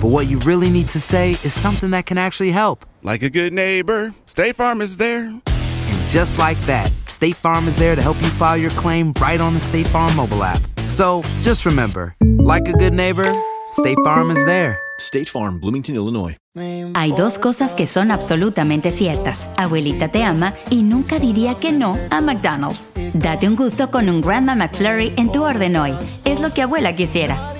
but what you really need to say is something that can actually help. Like a good neighbor, State Farm is there. And just like that, State Farm is there to help you file your claim right on the State Farm mobile app. So just remember, like a good neighbor, State Farm is there. State Farm, Bloomington, Illinois. Hay dos cosas que son absolutamente ciertas. Abuelita te ama y nunca diría que no a McDonald's. Date un gusto con un Grandma McFlurry en tu orden hoy. Es lo que abuela quisiera.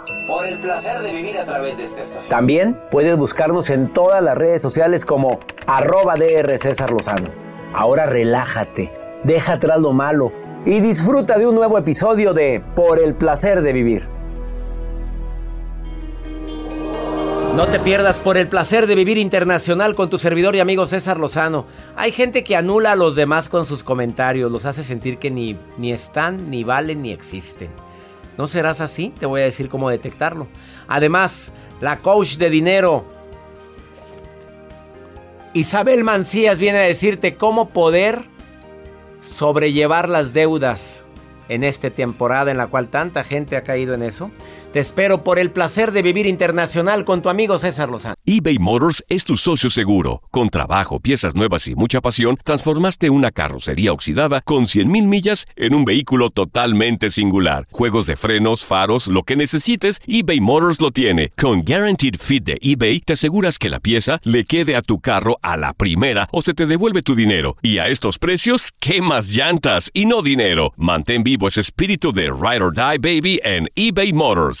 Por el placer de vivir a través de esta estación. También puedes buscarnos en todas las redes sociales como arroba DR César Lozano. Ahora relájate, deja atrás lo malo y disfruta de un nuevo episodio de Por el placer de vivir. No te pierdas por el placer de vivir internacional con tu servidor y amigo César Lozano. Hay gente que anula a los demás con sus comentarios, los hace sentir que ni, ni están, ni valen, ni existen. ¿No serás así? Te voy a decir cómo detectarlo. Además, la coach de dinero, Isabel Mancías, viene a decirte cómo poder sobrellevar las deudas en esta temporada en la cual tanta gente ha caído en eso. Te espero por el placer de vivir internacional con tu amigo César Lozano. eBay Motors es tu socio seguro. Con trabajo, piezas nuevas y mucha pasión, transformaste una carrocería oxidada con 100.000 millas en un vehículo totalmente singular. Juegos de frenos, faros, lo que necesites, eBay Motors lo tiene. Con Guaranteed Fit de eBay, te aseguras que la pieza le quede a tu carro a la primera o se te devuelve tu dinero. Y a estos precios, ¿qué más llantas y no dinero? Mantén vivo ese espíritu de Ride or Die Baby en eBay Motors.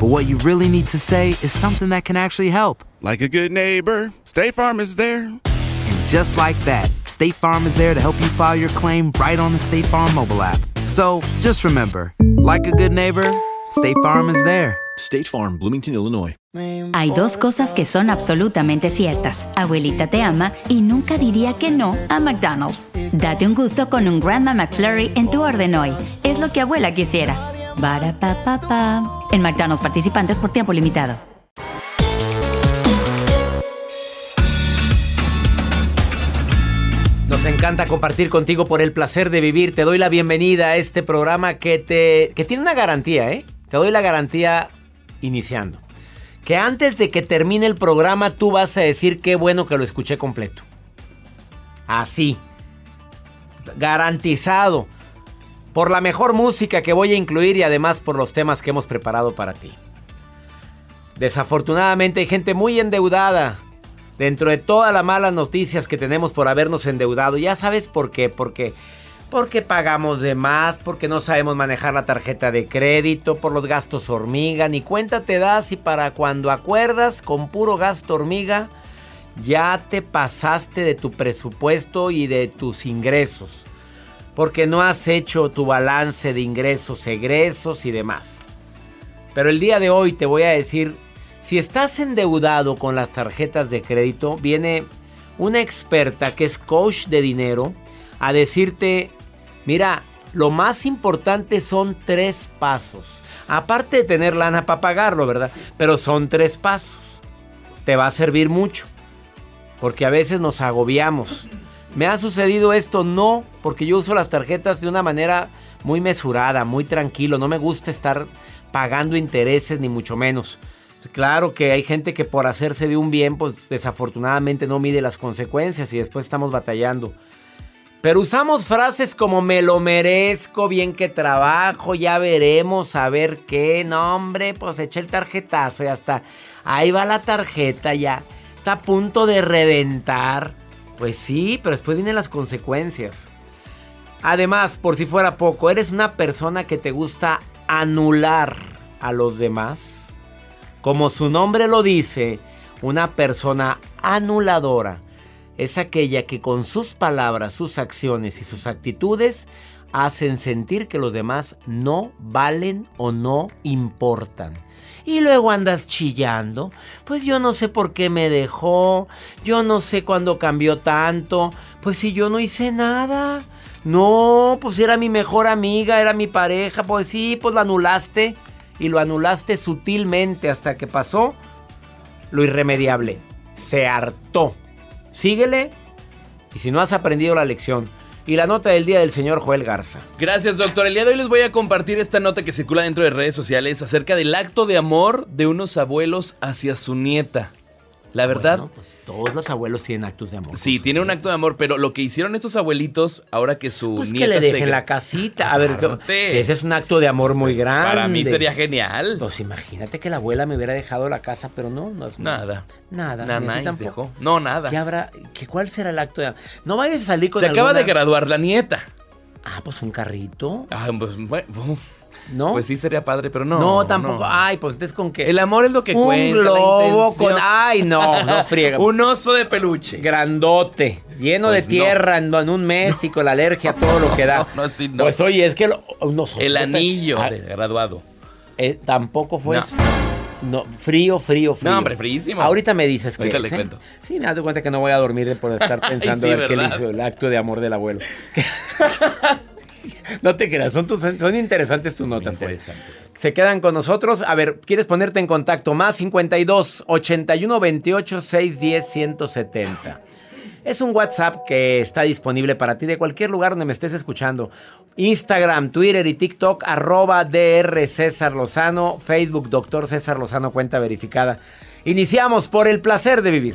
but what you really need to say is something that can actually help. Like a good neighbor, State Farm is there. And just like that, State Farm is there to help you file your claim right on the State Farm mobile app. So just remember, like a good neighbor, State Farm is there. State Farm, Bloomington, Illinois. Hay dos cosas que son absolutamente ciertas. Abuelita te ama y nunca diría que no a McDonald's. Date un gusto con un Grandma McFlurry en tu orden hoy. Es lo que abuela quisiera. Barata En McDonald's participantes por tiempo limitado. Nos encanta compartir contigo por el placer de vivir. Te doy la bienvenida a este programa que te que tiene una garantía, ¿eh? Te doy la garantía iniciando. Que antes de que termine el programa tú vas a decir qué bueno que lo escuché completo. Así. Garantizado. Por la mejor música que voy a incluir y además por los temas que hemos preparado para ti. Desafortunadamente hay gente muy endeudada. Dentro de todas las malas noticias que tenemos por habernos endeudado. Ya sabes por qué. Porque porque pagamos de más, porque no sabemos manejar la tarjeta de crédito, por los gastos hormiga, ni cuenta te das y para cuando acuerdas con puro gasto hormiga, ya te pasaste de tu presupuesto y de tus ingresos, porque no has hecho tu balance de ingresos, egresos y demás. Pero el día de hoy te voy a decir, si estás endeudado con las tarjetas de crédito, viene una experta que es coach de dinero a decirte Mira, lo más importante son tres pasos. Aparte de tener lana para pagarlo, ¿verdad? Pero son tres pasos. Te va a servir mucho. Porque a veces nos agobiamos. ¿Me ha sucedido esto? No, porque yo uso las tarjetas de una manera muy mesurada, muy tranquilo. No me gusta estar pagando intereses, ni mucho menos. Claro que hay gente que por hacerse de un bien, pues desafortunadamente no mide las consecuencias y después estamos batallando. Pero usamos frases como me lo merezco, bien que trabajo, ya veremos, a ver qué. No, hombre, pues eché el tarjetazo y hasta ahí va la tarjeta ya. Está a punto de reventar. Pues sí, pero después vienen las consecuencias. Además, por si fuera poco, ¿eres una persona que te gusta anular a los demás? Como su nombre lo dice, una persona anuladora es aquella que con sus palabras, sus acciones y sus actitudes hacen sentir que los demás no valen o no importan. Y luego andas chillando. Pues yo no sé por qué me dejó. Yo no sé cuándo cambió tanto. Pues si yo no hice nada. No, pues era mi mejor amiga, era mi pareja. Pues sí, pues lo anulaste. Y lo anulaste sutilmente hasta que pasó lo irremediable. Se hartó Síguele y si no has aprendido la lección. Y la nota del día del señor Joel Garza. Gracias, doctor. El día de hoy les voy a compartir esta nota que circula dentro de redes sociales acerca del acto de amor de unos abuelos hacia su nieta. La verdad. pues todos los abuelos tienen actos de amor. Sí, tiene un acto de amor, pero lo que hicieron estos abuelitos, ahora que su pues nieta que le dejen la casita. A ver, ese es un acto de amor muy grande. Para mí sería genial. Pues imagínate que la abuela me hubiera dejado la casa, pero no, no. Nada. Nada. Nada. dejó. No, nada. ¿Qué habrá? ¿Qué, ¿Cuál será el acto de amor? No vayas a salir con Se acaba de graduar la nieta. Ah, pues un carrito. Ah, pues bueno. ¿No? Pues sí sería padre, pero no. No, tampoco. Ay, pues entonces con qué. El amor es lo que un cuenta. Un globo con. Ay, no, no friega. un oso de peluche. Grandote, lleno de pues tierra en, un mes y con la alergia, todo lo que da. no, no. Pues oye, es que El anillo de graduado. Eh, tampoco fue eso. No, frío, frío, frío. No, hombre, fríísimo. Ahorita me dices que. Ahorita le cuento. Sí, me das cuenta que no voy a dormir por estar pensando en qué le hizo el acto de amor del abuelo. no te creas, son, son interesantes tus notas. Se quedan con nosotros. A ver, ¿quieres ponerte en contacto? Más 52 81 28 610 170. Es un WhatsApp que está disponible para ti de cualquier lugar donde me estés escuchando. Instagram, Twitter y TikTok, arroba DR César Lozano, Facebook Doctor César Lozano, cuenta verificada. Iniciamos por el placer de vivir.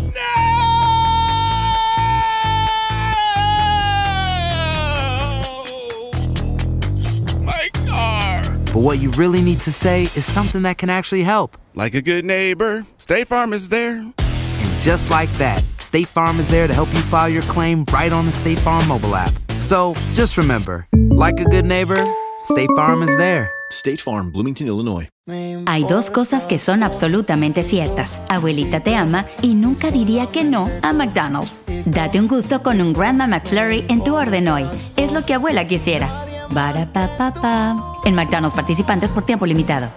but what you really need to say is something that can actually help. Like a good neighbor, State Farm is there. And just like that, State Farm is there to help you file your claim right on the State Farm mobile app. So just remember, like a good neighbor, State Farm is there. State Farm, Bloomington, Illinois. Hay dos cosas que son absolutamente ciertas. Abuelita te ama y nunca diría que no a McDonald's. Date un gusto con un Grandma McFlurry en tu orden hoy. Es lo que abuela quisiera. Barapapapa. En McDonald's participantes por tiempo limitado.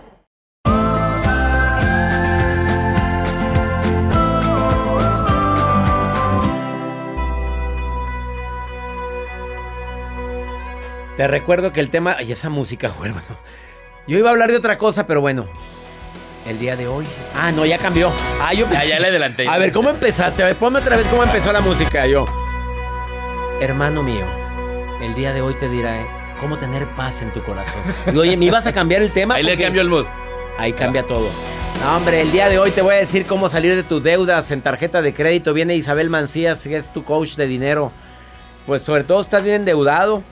Te recuerdo que el tema. Ay, esa música, hermano. Yo iba a hablar de otra cosa, pero bueno. El día de hoy. Ah, no, ya cambió. Ah, yo Ya, ya le adelanté. A ver, ¿cómo empezaste? A ver, ponme otra vez cómo empezó la música. Yo. Hermano mío, el día de hoy te diré cómo tener paz en tu corazón. Y, oye, ¿me ibas a cambiar el tema? Ahí le cambio el mood. Ahí cambia todo. No, hombre, el día de hoy te voy a decir cómo salir de tus deudas en tarjeta de crédito. Viene Isabel Mancías, que es tu coach de dinero. Pues sobre todo estás bien endeudado.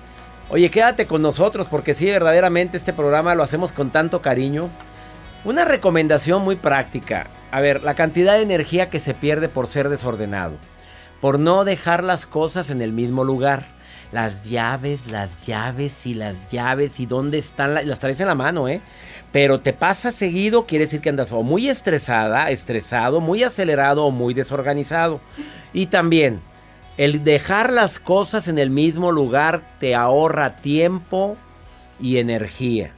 Oye, quédate con nosotros porque sí, verdaderamente este programa lo hacemos con tanto cariño. Una recomendación muy práctica. A ver, la cantidad de energía que se pierde por ser desordenado. Por no dejar las cosas en el mismo lugar. Las llaves, las llaves y las llaves y dónde están, la- las traes en la mano, ¿eh? Pero te pasa seguido, quiere decir que andas o muy estresada, estresado, muy acelerado o muy desorganizado. Y también, el dejar las cosas en el mismo lugar te ahorra tiempo y energía.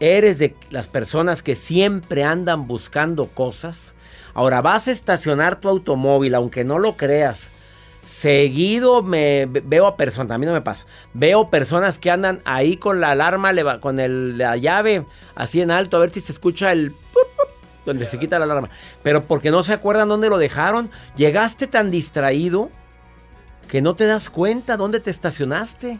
Eres de las personas que siempre andan buscando cosas. Ahora vas a estacionar tu automóvil, aunque no lo creas. Seguido me ve- veo a personas, a mí no me pasa. Veo personas que andan ahí con la alarma, con la llave así en alto, a ver si se escucha el donde se quita la alarma. Pero porque no se acuerdan dónde lo dejaron. Llegaste tan distraído que no te das cuenta dónde te estacionaste.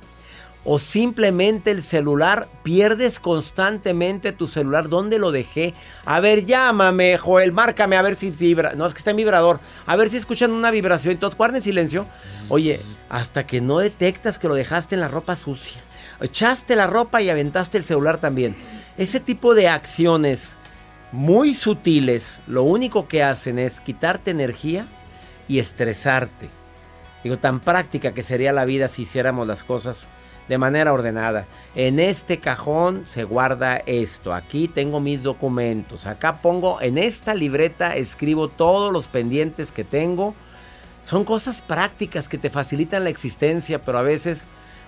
O simplemente el celular, pierdes constantemente tu celular. ¿Dónde lo dejé? A ver, llámame, Joel, márcame a ver si vibra. No, es que está en vibrador. A ver si escuchan una vibración. Entonces, guarden silencio. Oye, hasta que no detectas que lo dejaste en la ropa sucia. Echaste la ropa y aventaste el celular también. Ese tipo de acciones muy sutiles, lo único que hacen es quitarte energía y estresarte. Digo, tan práctica que sería la vida si hiciéramos las cosas de manera ordenada. En este cajón se guarda esto. Aquí tengo mis documentos. Acá pongo, en esta libreta escribo todos los pendientes que tengo. Son cosas prácticas que te facilitan la existencia, pero a veces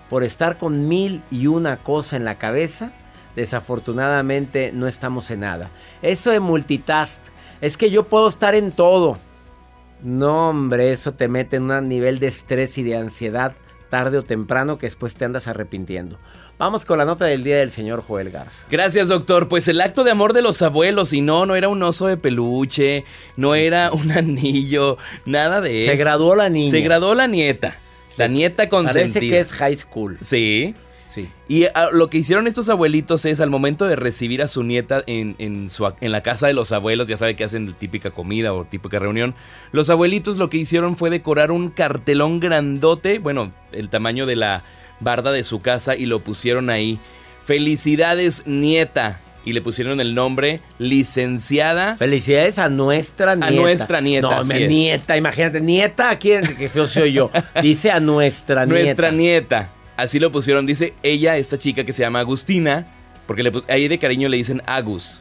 por estar con mil y una cosa en la cabeza, desafortunadamente no estamos en nada. Eso de multitask, es que yo puedo estar en todo. No, hombre, eso te mete en un nivel de estrés y de ansiedad tarde o temprano que después te andas arrepintiendo. Vamos con la nota del día del señor Joel Garza. Gracias, doctor. Pues el acto de amor de los abuelos, y no, no era un oso de peluche, no era un anillo, nada de eso. Se graduó la niña. Se graduó la nieta. La nieta consentida. Parece que es high school. Sí. Sí. Y ah, lo que hicieron estos abuelitos es al momento de recibir a su nieta en, en su, en la casa de los abuelos, ya sabe que hacen típica comida o típica reunión, los abuelitos lo que hicieron fue decorar un cartelón grandote, bueno, el tamaño de la barda de su casa y lo pusieron ahí. Felicidades nieta. Y le pusieron el nombre licenciada. Felicidades a nuestra nieta. A nuestra nieta, No, así me- es. nieta, imagínate, nieta, ¿a quién? Que feo soy yo. Dice a nuestra nieta. Nuestra nieta. Así lo pusieron. Dice ella, esta chica que se llama Agustina, porque le ahí de cariño le dicen Agus.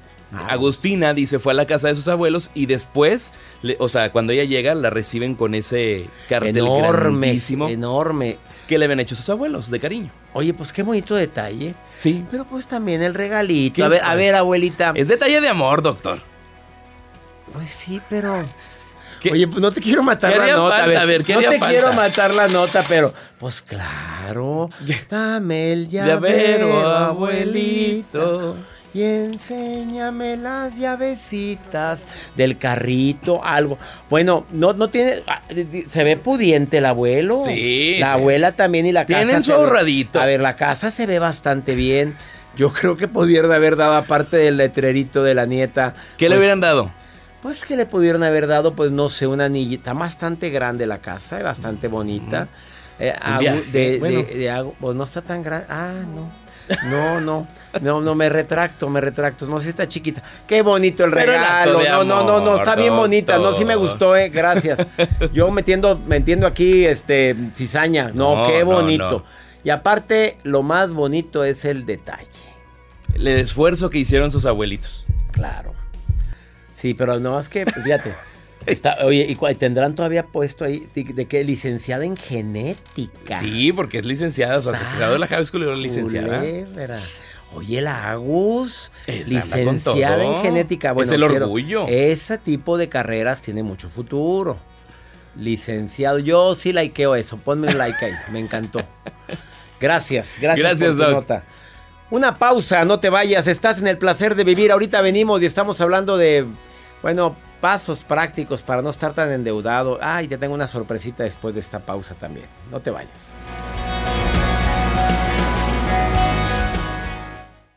Agustina dice fue a la casa de sus abuelos y después, le- o sea, cuando ella llega la reciben con ese cartel Enorme, grandísimo enorme. que le habían hecho sus abuelos de cariño. Oye, pues qué bonito detalle. Sí. Pero pues también el regalito. A ver, abuelita. Es detalle de amor, doctor. Pues sí, pero. ¿Qué? Oye, pues no te quiero matar ¿Qué la nota. falta? a A ver, ¿qué no te falta? quiero matar la nota, pero. Pues claro. Dame el llavero, Llavero, abuelito. Y enséñame las llavecitas del carrito, algo. Bueno, no, no tiene. ah, Se ve pudiente el abuelo. Sí, La sí. abuela también y la casa. Tienen su ve- ahorradito. A ver, la casa se ve bastante bien. Yo creo que pudieron haber dado, aparte del letrerito de la nieta. ¿Qué le pues, hubieran dado? Pues que le pudieron haber dado, pues no sé, una anillita. Está bastante grande la casa, eh, bastante bonita. Eh, de, bueno. de- de pues no está tan grande. Ah, no. No, no, no, no, me retracto, me retracto. No, sí está chiquita. Qué bonito el regalo. No, no, no, no, está bien bonita. No, sí me gustó, eh. Gracias. Yo metiendo, metiendo aquí, este, cizaña. No, No, qué bonito. no. Y aparte, lo más bonito es el detalle. El esfuerzo que hicieron sus abuelitos. Claro. Sí, pero no es que, fíjate. Está, oye, ¿y tendrán todavía puesto ahí de, que licenciada en genética? Sí, porque es licenciada, o sea, se graduó de la High School y era licenciada. Culebra. Oye, la Agus, Esa licenciada en genética. Es Bueno, el quiero- orgullo. Ese tipo de carreras tiene mucho futuro. Licenciado, yo sí likeo eso. Ponme un like ahí, me encantó. Gracias, gracias, Gracias, por tu Doc. nota. Una pausa, no te vayas, estás en el placer de vivir. Ahorita venimos y estamos hablando de, bueno, pasos prácticos para no estar tan endeudado. Ay, te tengo una sorpresita después de esta pausa también. No te vayas.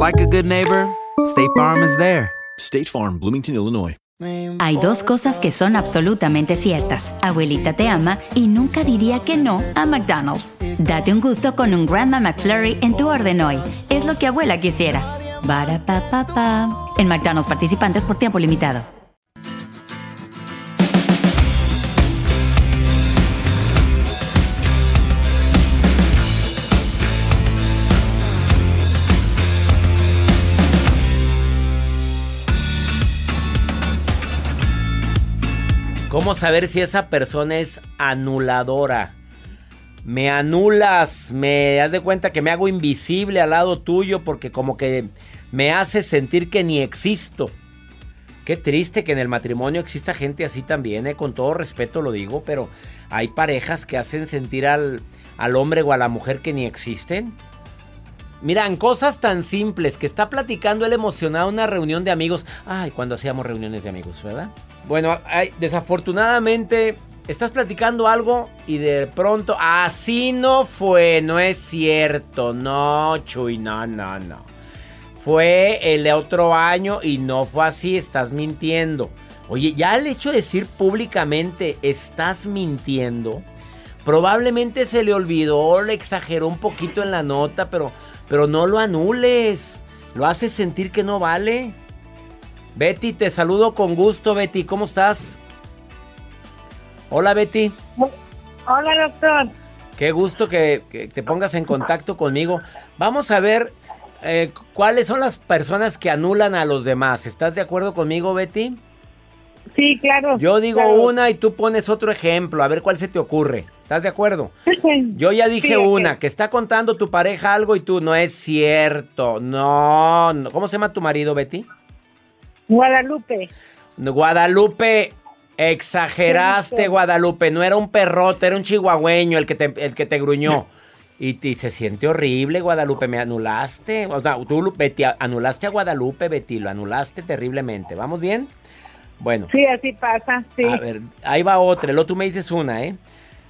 like a good neighbor, State Farm is there. State Farm, Bloomington, Illinois. Hay dos cosas que son absolutamente ciertas. Abuelita te ama y nunca diría que no a McDonald's. Date un gusto con un Grandma McFlurry en tu orden hoy. Es lo que abuela quisiera. Barapapapa. En McDonald's participantes por tiempo limitado. ¿Cómo saber si esa persona es anuladora? Me anulas, me das de cuenta que me hago invisible al lado tuyo porque como que me hace sentir que ni existo. Qué triste que en el matrimonio exista gente así también, eh, con todo respeto lo digo, pero hay parejas que hacen sentir al, al hombre o a la mujer que ni existen. Miran, cosas tan simples que está platicando él emocionado una reunión de amigos. Ay, cuando hacíamos reuniones de amigos, ¿verdad? Bueno, desafortunadamente estás platicando algo y de pronto así no fue, no es cierto, no, Chuy, no, no, no. Fue el otro año y no fue así, estás mintiendo. Oye, ya el hecho de decir públicamente estás mintiendo, probablemente se le olvidó, le exageró un poquito en la nota, pero, pero no lo anules. Lo haces sentir que no vale. Betty, te saludo con gusto, Betty. ¿Cómo estás? Hola, Betty. Hola, doctor. Qué gusto que, que te pongas en contacto conmigo. Vamos a ver eh, cuáles son las personas que anulan a los demás. ¿Estás de acuerdo conmigo, Betty? Sí, claro. Yo digo claro. una y tú pones otro ejemplo. A ver cuál se te ocurre. ¿Estás de acuerdo? Yo ya dije Sí, una, que está contando tu pareja algo y tú no es cierto. No, no. ¿Cómo se llama tu marido, Betty? Guadalupe. Guadalupe, exageraste, Guadalupe. No era un perrote, era un chihuahueño el que te, el que te gruñó. Y, se siente horrible, Guadalupe. Me anulaste. O sea, tú, Betty, anulaste a Guadalupe, Betty. Lo anulaste terriblemente. ¿Vamos bien? Bueno. Sí, así pasa, sí. A ver, ahí va otra. Luego tú me dices una, ¿eh?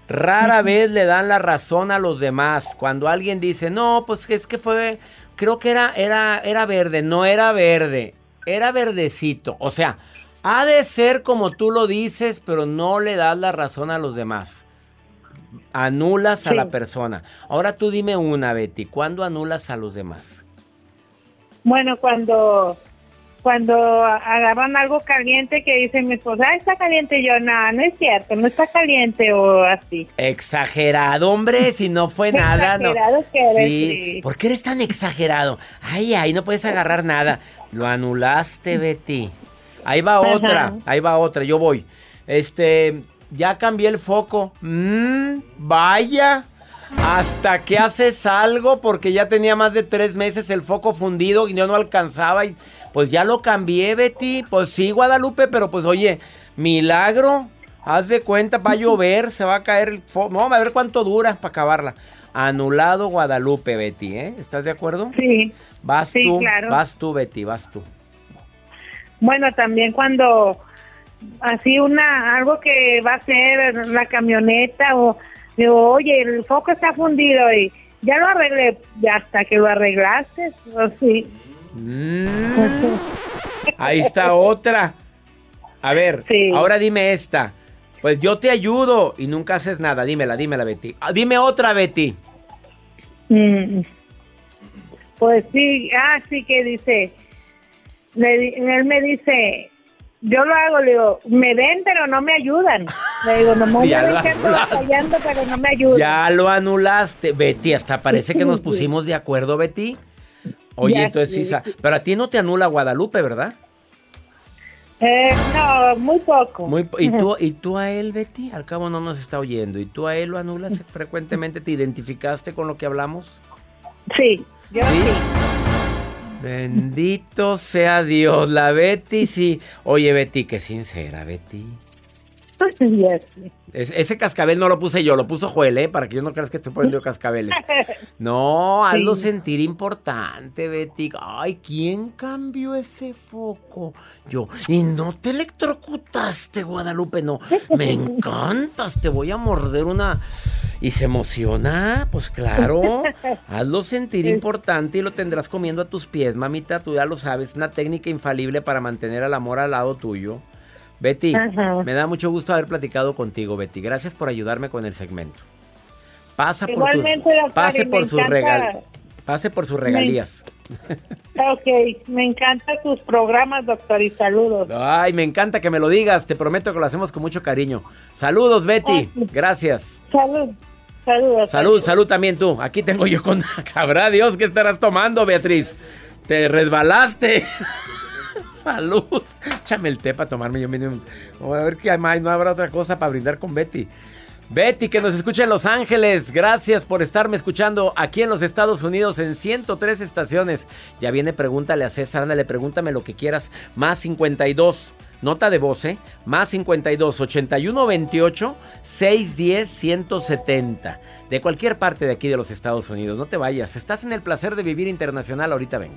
Rara vez le dan la razón a los demás. Cuando alguien dice, no, pues es que fue, creo que era, era, era verde. No era verde, era verdecito. O sea, ha de ser como tú lo dices, pero no le das la razón a los demás. Anulas a la persona. Ahora tú dime una, Betty. ¿Cuándo anulas a los demás? Bueno, cuando cuando agarran algo caliente que dice mi esposa, ah, está caliente, y yo, no, no es cierto, no está caliente o así. Exagerado, hombre, si no fue nada, no. Exagerado que eres, Sí, sí. ¿por qué eres tan exagerado? Ay, ay, no puedes agarrar nada. Lo anulaste, Betty. Ahí va Ajá. otra, ahí va otra, yo voy. Este, ya cambié el foco. Mm, vaya. Hasta que haces algo porque ya tenía más de tres meses el foco fundido y yo no alcanzaba y pues ya lo cambié, Betty. Pues sí, Guadalupe, pero pues oye, milagro. Haz de cuenta, va a llover, se va a caer el foco. No, a ver cuánto dura para acabarla. Anulado Guadalupe, Betty, ¿eh? ¿Estás de acuerdo? Sí. Vas Sí, tú, claro. vas tú, Betty, vas tú. Bueno, también cuando así una algo que va a ser la camioneta o digo, oye, el foco está fundido y ya lo arreglé, hasta que lo arreglaste, o sí. Mm. Ahí está otra. A ver, ahora dime esta. Pues yo te ayudo y nunca haces nada. Dímela, dímela, Betty. Ah, dime otra, Betty. Mm. Pues sí, ah, sí que dice, di- él me dice, yo lo hago, le digo, me ven pero no me ayudan. Le digo, no me batallando pero no me ayudan. Ya lo anulaste, Betty. Hasta parece que nos pusimos de acuerdo, Betty. Oye, Ya entonces sí. Pero a ti no te anula Guadalupe, ¿verdad? Eh, no, muy poco. Muy po- ¿y, tú, ¿Y tú a él, Betty? Al cabo no nos está oyendo. ¿Y tú a él lo anulas frecuentemente? ¿Te identificaste con lo que hablamos? Sí, yo sí. Bendito sea Dios, la Betty sí. Oye, Betty, qué sincera, Betty. Es- ese cascabel no lo puse yo, lo puso Joel, ¿eh? Para que yo no creas que estoy poniendo yo cascabeles. No, hazlo Sí. sentir importante, Betty. Ay, ¿quién cambió ese foco? Yo. Y no te electrocutaste, Guadalupe, no. Me encantas, te voy a morder una. Y se emociona, pues claro. Hazlo sentir importante y lo tendrás comiendo a tus pies, mamita. Tú ya lo sabes, una técnica infalible para mantener al amor al lado tuyo. Betty, Ajá. me da mucho gusto haber platicado contigo, Betty. Gracias por ayudarme con el segmento. Pasa por tus, pase me por sus regal, pase por sus regalías. Ok, me encantan tus programas, doctor, y saludos. Ay, me encanta que me lo digas. Te prometo que lo hacemos con mucho cariño. Saludos, Betty. Gracias. Salud, saludos. Salud, salud también tú. Aquí tengo yo con. Sabrá Dios qué estarás tomando, Beatriz. Te resbalaste. Salud. Échame el té para tomarme yo mismo. A ver qué más. No habrá otra cosa para brindar con Betty. Betty, que nos escucha en Los Ángeles. Gracias por estarme escuchando aquí en los Estados Unidos en 103 estaciones. Ya viene, pregúntale a César. Ándale, pregúntame lo que quieras. Más 52. Nota de voz, ¿eh? Más 52 81 28 610 170. De cualquier parte de aquí de los Estados Unidos. No te vayas. Estás en el placer de vivir internacional. Ahorita vengo.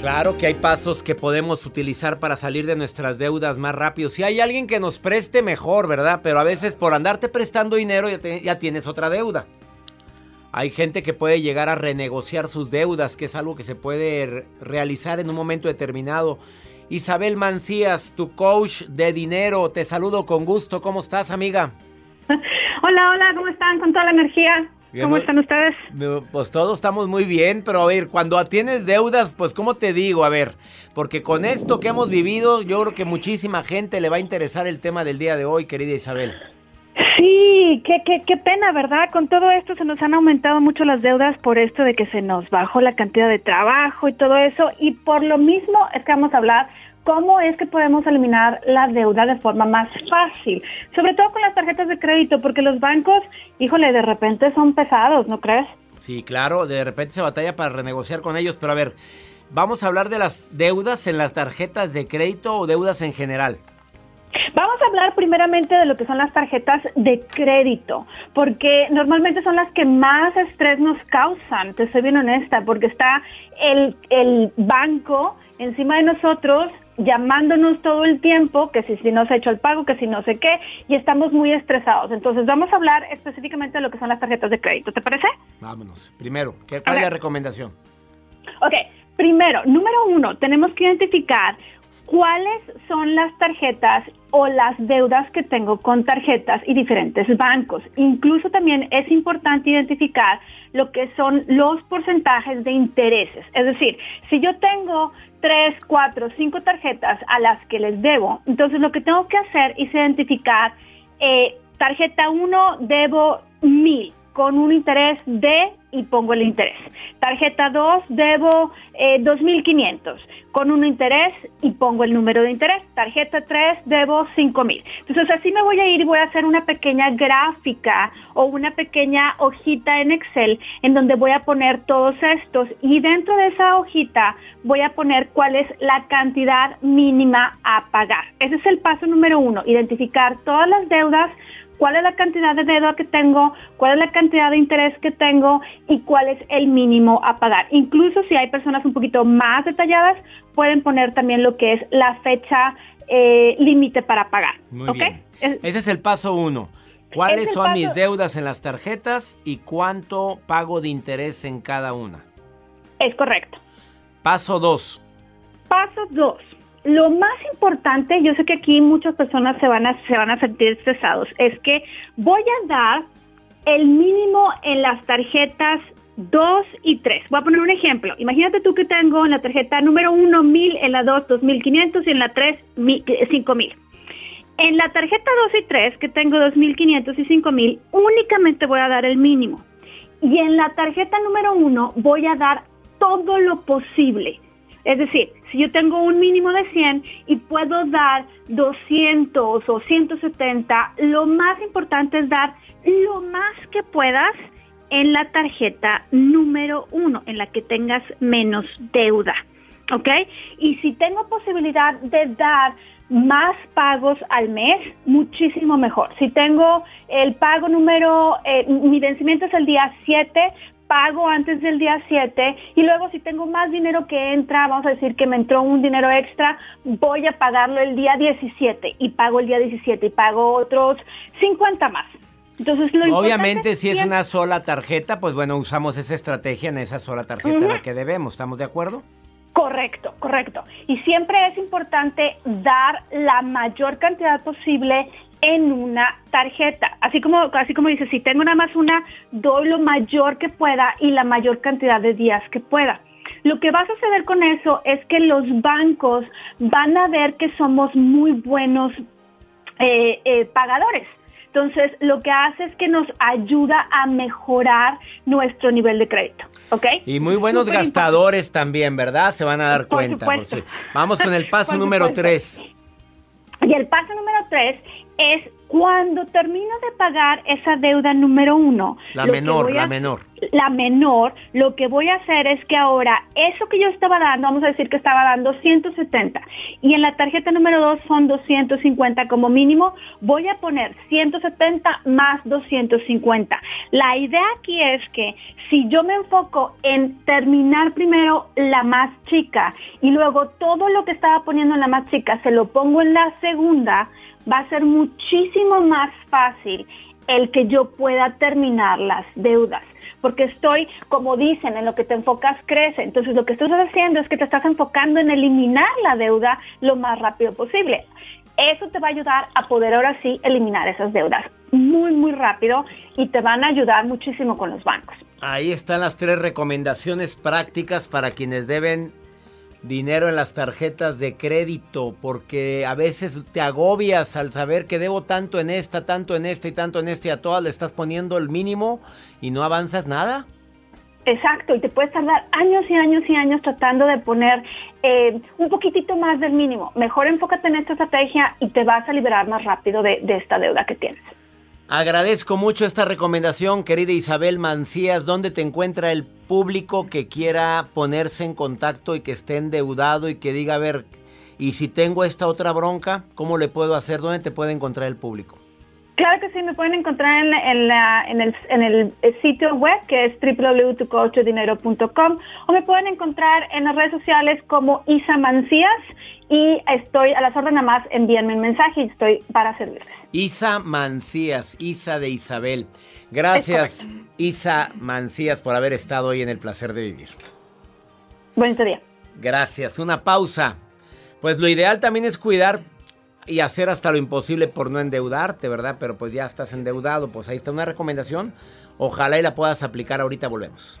Claro que hay pasos que podemos utilizar para salir de nuestras deudas más rápido. Si hay alguien que nos preste, mejor, ¿verdad? Pero a veces por andarte prestando dinero ya, tienes otra deuda. Hay gente que puede llegar a renegociar sus deudas, que es algo que se puede realizar en un momento determinado. Isabel Mancías, tu coach de dinero, te saludo con gusto. ¿Cómo estás, amiga? Hola, hola, ¿cómo están? Con toda la energía. ¿Cómo están ustedes? Pues todos estamos muy bien, pero a ver, cuando tienes deudas, pues ¿cómo te digo? A ver, porque con esto que hemos vivido, yo creo que muchísima gente le va a interesar el tema del día de hoy, querida Isabel. Sí, qué, qué, qué pena, ¿verdad? Con todo esto se nos han aumentado mucho las deudas por esto de que se nos bajó la cantidad de trabajo y todo eso, y por lo mismo es que vamos a hablar ¿Cómo es que podemos eliminar la deuda de forma más fácil? Sobre todo con las tarjetas de crédito, porque los bancos, híjole, de repente son pesados, ¿no crees? Sí, claro, de repente se batalla para renegociar con ellos, pero a ver, vamos a hablar de las deudas en las tarjetas de crédito o deudas en general. Vamos a hablar primeramente de lo que son las tarjetas de crédito, porque normalmente son las que más estrés nos causan, te soy bien honesta, porque está el, el banco encima de nosotros llamándonos todo el tiempo, que si, si no se ha hecho el pago, que si no sé qué, y estamos muy estresados. Entonces vamos a hablar específicamente de lo que son las tarjetas de crédito, ¿te parece? Vámonos. Primero, ¿qué, ¿cuál es la recomendación? Ok, primero, número uno, tenemos que identificar cuáles son las tarjetas o las deudas que tengo con tarjetas y diferentes bancos. Incluso también es importante identificar lo que son los porcentajes de intereses. Es decir, si yo tengo tres, cuatro, cinco tarjetas a las que les debo, entonces lo que tengo que hacer es identificar eh, tarjeta 1 debo mil con un interés de y pongo el interés. Tarjeta 2 debo eh, 2.500 con un interés y pongo el número de interés. Tarjeta 3 debo 5.000. Entonces así me voy a ir y voy a hacer una pequeña gráfica o una pequeña hojita en Excel en donde voy a poner todos estos y dentro de esa hojita voy a poner cuál es la cantidad mínima a pagar. Ese es el paso número uno, identificar todas las deudas cuál es la cantidad de deuda que tengo, cuál es la cantidad de interés que tengo y cuál es el mínimo a pagar. Incluso si hay personas un poquito más detalladas, pueden poner también lo que es la fecha eh, límite para pagar. Muy bien. Ese es el paso uno. ¿Cuáles son mis deudas en las tarjetas y cuánto pago de interés en cada una? Es correcto. Paso dos. Paso dos lo más importante, yo sé que aquí muchas personas se van a, se van a sentir estresados, es que voy a dar el mínimo en las tarjetas 2 y 3. Voy a poner un ejemplo. Imagínate tú que tengo en la tarjeta número 1 1000, en la 2 2500 y en la 3 5000. En la tarjeta 2 y 3, que tengo 2500 y 5000, únicamente voy a dar el mínimo. Y en la tarjeta número 1 voy a dar todo lo posible. Es decir, si yo tengo un mínimo de 100 y puedo dar 200 o 170, lo más importante es dar lo más que puedas en la tarjeta número 1, en la que tengas menos deuda. ¿Ok? Y si tengo posibilidad de dar más pagos al mes, muchísimo mejor. Si tengo el pago número, eh, mi vencimiento es el día 7, pago antes del día 7 y luego si tengo más dinero que entra, vamos a decir que me entró un dinero extra, voy a pagarlo el día 17 y pago el día 17 y pago otros 50 más. Entonces, lo Obviamente, si es una sola tarjeta, pues bueno, usamos esa estrategia en esa sola tarjeta la que debemos. ¿Estamos de acuerdo? Correcto, correcto. Y siempre es importante dar la mayor cantidad posible en una tarjeta. Así como, así como dice, si tengo nada más una, doy lo mayor que pueda y la mayor cantidad de días que pueda. Lo que va a suceder con eso es que los bancos van a ver que somos muy buenos eh, eh, pagadores. Entonces, lo que hace es que nos ayuda a mejorar nuestro nivel de crédito. ¿Ok? Y muy buenos gastadores también, ¿verdad? Se van a dar cuenta. Vamos con el paso número tres. Y el paso número tres es cuando termino de pagar esa deuda número uno. La menor, la menor la menor, lo que voy a hacer es que ahora eso que yo estaba dando, vamos a decir que estaba dando 170 y en la tarjeta número 2 son 250 como mínimo, voy a poner 170 más 250. La idea aquí es que si yo me enfoco en terminar primero la más chica y luego todo lo que estaba poniendo en la más chica se lo pongo en la segunda, va a ser muchísimo más fácil el que yo pueda terminar las deudas porque estoy, como dicen, en lo que te enfocas crece. Entonces lo que estás haciendo es que te estás enfocando en eliminar la deuda lo más rápido posible. Eso te va a ayudar a poder ahora sí eliminar esas deudas muy, muy rápido y te van a ayudar muchísimo con los bancos. Ahí están las tres recomendaciones prácticas para quienes deben dinero en las tarjetas de crédito porque a veces te agobias al saber que debo tanto en esta, tanto en esta y tanto en esta y a todas le estás poniendo el mínimo y no avanzas nada. Exacto, y te puedes tardar años y años y años tratando de poner eh, un poquitito más del mínimo. Mejor enfócate en esta estrategia y te vas a liberar más rápido de, de esta deuda que tienes. Agradezco mucho esta recomendación, querida Isabel Mancías. ¿Dónde te encuentra el público que quiera ponerse en contacto y que esté endeudado y que diga, a ver, y si tengo esta otra bronca, ¿cómo le puedo hacer? ¿Dónde te puede encontrar el público? Claro que sí, me pueden encontrar en, en, el, en el, sitio web que es www.tucoachdinero.com o me pueden encontrar en las redes sociales como Isa Mancías y estoy a las órdenes más, envíenme un mensaje y estoy para servirles. Isa Mancías, Isa de Isabel. Gracias, Isa Mancías, por haber estado hoy en el placer de vivir. Buen día. Gracias. Una pausa. Pues lo ideal también es cuidar y hacer hasta lo imposible por no endeudarte, ¿verdad? Pero pues ya estás endeudado, pues ahí está una recomendación. Ojalá y la puedas aplicar ahorita, volvemos.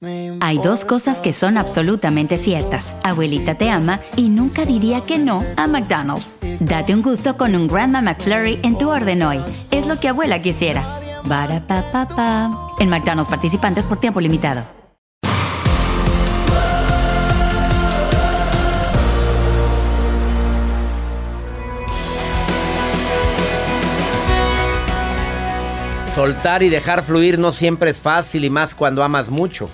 Hay dos cosas que son absolutamente ciertas. Abuelita te ama y nunca diría que no a McDonald's. Date un gusto con un Grandma McFlurry en tu orden hoy. Es lo que abuela quisiera. Barapapapa. En McDonald's participantes por tiempo limitado. Soltar y dejar fluir no siempre es fácil y más cuando amas mucho.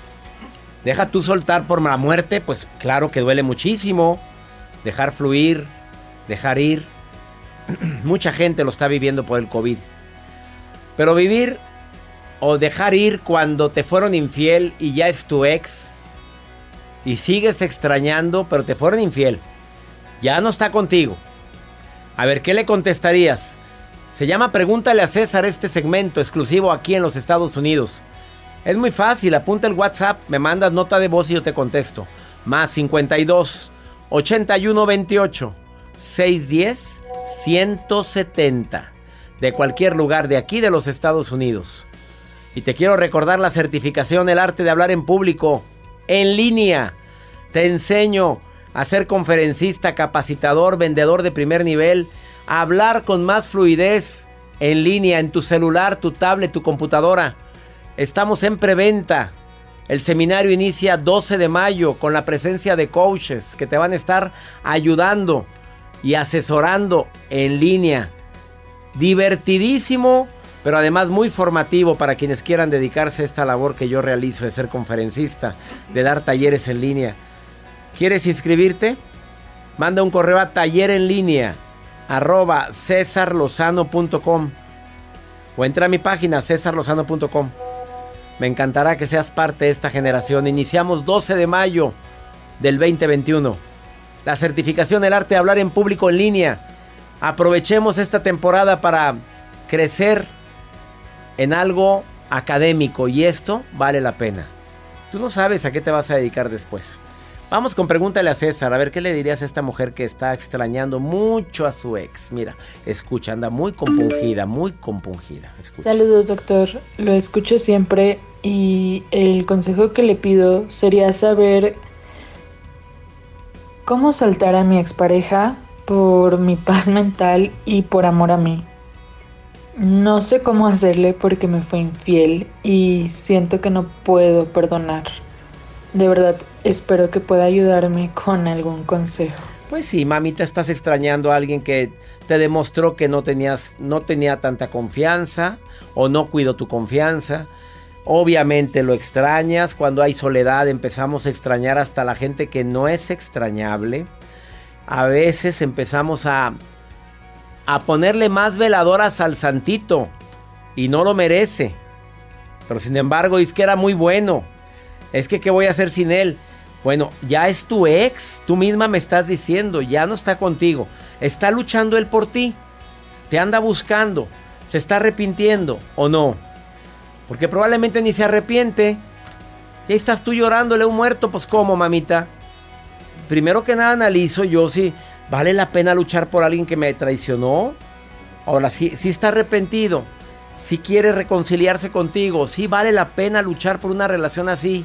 Deja tú soltar por la muerte, pues claro que duele muchísimo. Dejar fluir, dejar ir. Mucha gente lo está viviendo por el COVID. Pero vivir o dejar ir cuando te fueron infiel y ya es tu ex y sigues extrañando, pero te fueron infiel. Ya no está contigo. A ver, ¿qué le contestarías? Se llama Pregúntale a César este segmento exclusivo aquí en los Estados Unidos. Es muy fácil, apunta el WhatsApp, me mandas nota de voz y yo te contesto. Más 52 81 28 610 170 de cualquier lugar de aquí de los Estados Unidos. Y te quiero recordar la certificación El arte de hablar en público en línea. Te enseño a ser conferencista, capacitador, vendedor de primer nivel, a hablar con más fluidez en línea en tu celular, tu tablet, tu computadora. Estamos en preventa. El seminario inicia 12 de mayo con la presencia de coaches que te van a estar ayudando y asesorando en línea. Divertidísimo, pero además muy formativo para quienes quieran dedicarse a esta labor que yo realizo de ser conferencista, de dar talleres en línea. ¿Quieres inscribirte? Manda un correo a taller en línea arroba cesarlozano.com o entra a mi página cesarlozano.com. Me encantará que seas parte de esta generación. Iniciamos 12 de mayo del 2021. La certificación El arte de hablar en público en línea. Aprovechemos esta temporada para crecer en algo académico y esto vale la pena. Tú no sabes a qué te vas a dedicar después. Vamos con pregúntale a César, a ver qué le dirías a esta mujer que está extrañando mucho a su ex. Mira, escucha, anda muy compungida, muy compungida. Saludos doctor, lo escucho siempre y el consejo que le pido sería saber cómo soltar a mi expareja por mi paz mental y por amor a mí. No sé cómo hacerle porque me fue infiel y siento que no puedo perdonar. De verdad, espero que pueda ayudarme con algún consejo. Pues sí, mamita, estás extrañando a alguien que te demostró que no tenías, no tenía tanta confianza o no cuidó tu confianza. Obviamente lo extrañas. Cuando hay soledad empezamos a extrañar hasta la gente que no es extrañable. A veces empezamos a, a ponerle más veladoras al santito y no lo merece. Pero sin embargo, es que era muy bueno. Es que, ¿qué voy a hacer sin él? Bueno, ya es tu ex. Tú misma me estás diciendo, ya no está contigo. Está luchando él por ti. Te anda buscando. Se está arrepintiendo o no. Porque probablemente ni se arrepiente. Y ahí estás tú llorándole a un muerto. Pues, ¿cómo, mamita? Primero que nada, analizo yo si vale la pena luchar por alguien que me traicionó. Ahora, si, si está arrepentido. Si quiere reconciliarse contigo. Si vale la pena luchar por una relación así.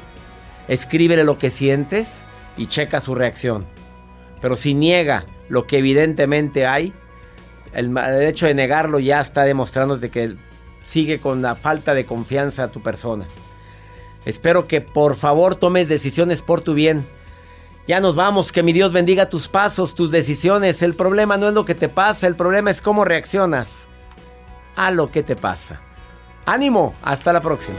Escríbele lo que sientes y checa su reacción. Pero si niega lo que evidentemente hay, el, el hecho de negarlo ya está demostrándote que sigue con la falta de confianza a tu persona. Espero que por favor tomes decisiones por tu bien. Ya nos vamos, que mi Dios bendiga tus pasos, tus decisiones. El problema no es lo que te pasa, el problema es cómo reaccionas a lo que te pasa. Ánimo, hasta la próxima.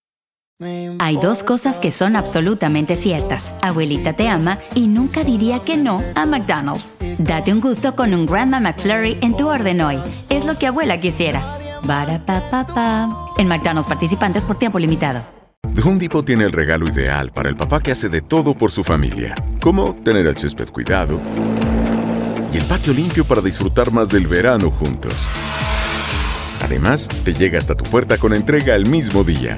Hay dos cosas que son absolutamente ciertas. Abuelita te ama y nunca diría que no a McDonald's. Date un gusto con un Grandma McFlurry en tu orden hoy. Es lo que abuela quisiera. En McDonald's participantes por tiempo limitado. The Home tiene el regalo ideal para el papá que hace de todo por su familia. Como tener el césped cuidado y el patio limpio para disfrutar más del verano juntos. Además, te llega hasta tu puerta con entrega el mismo día.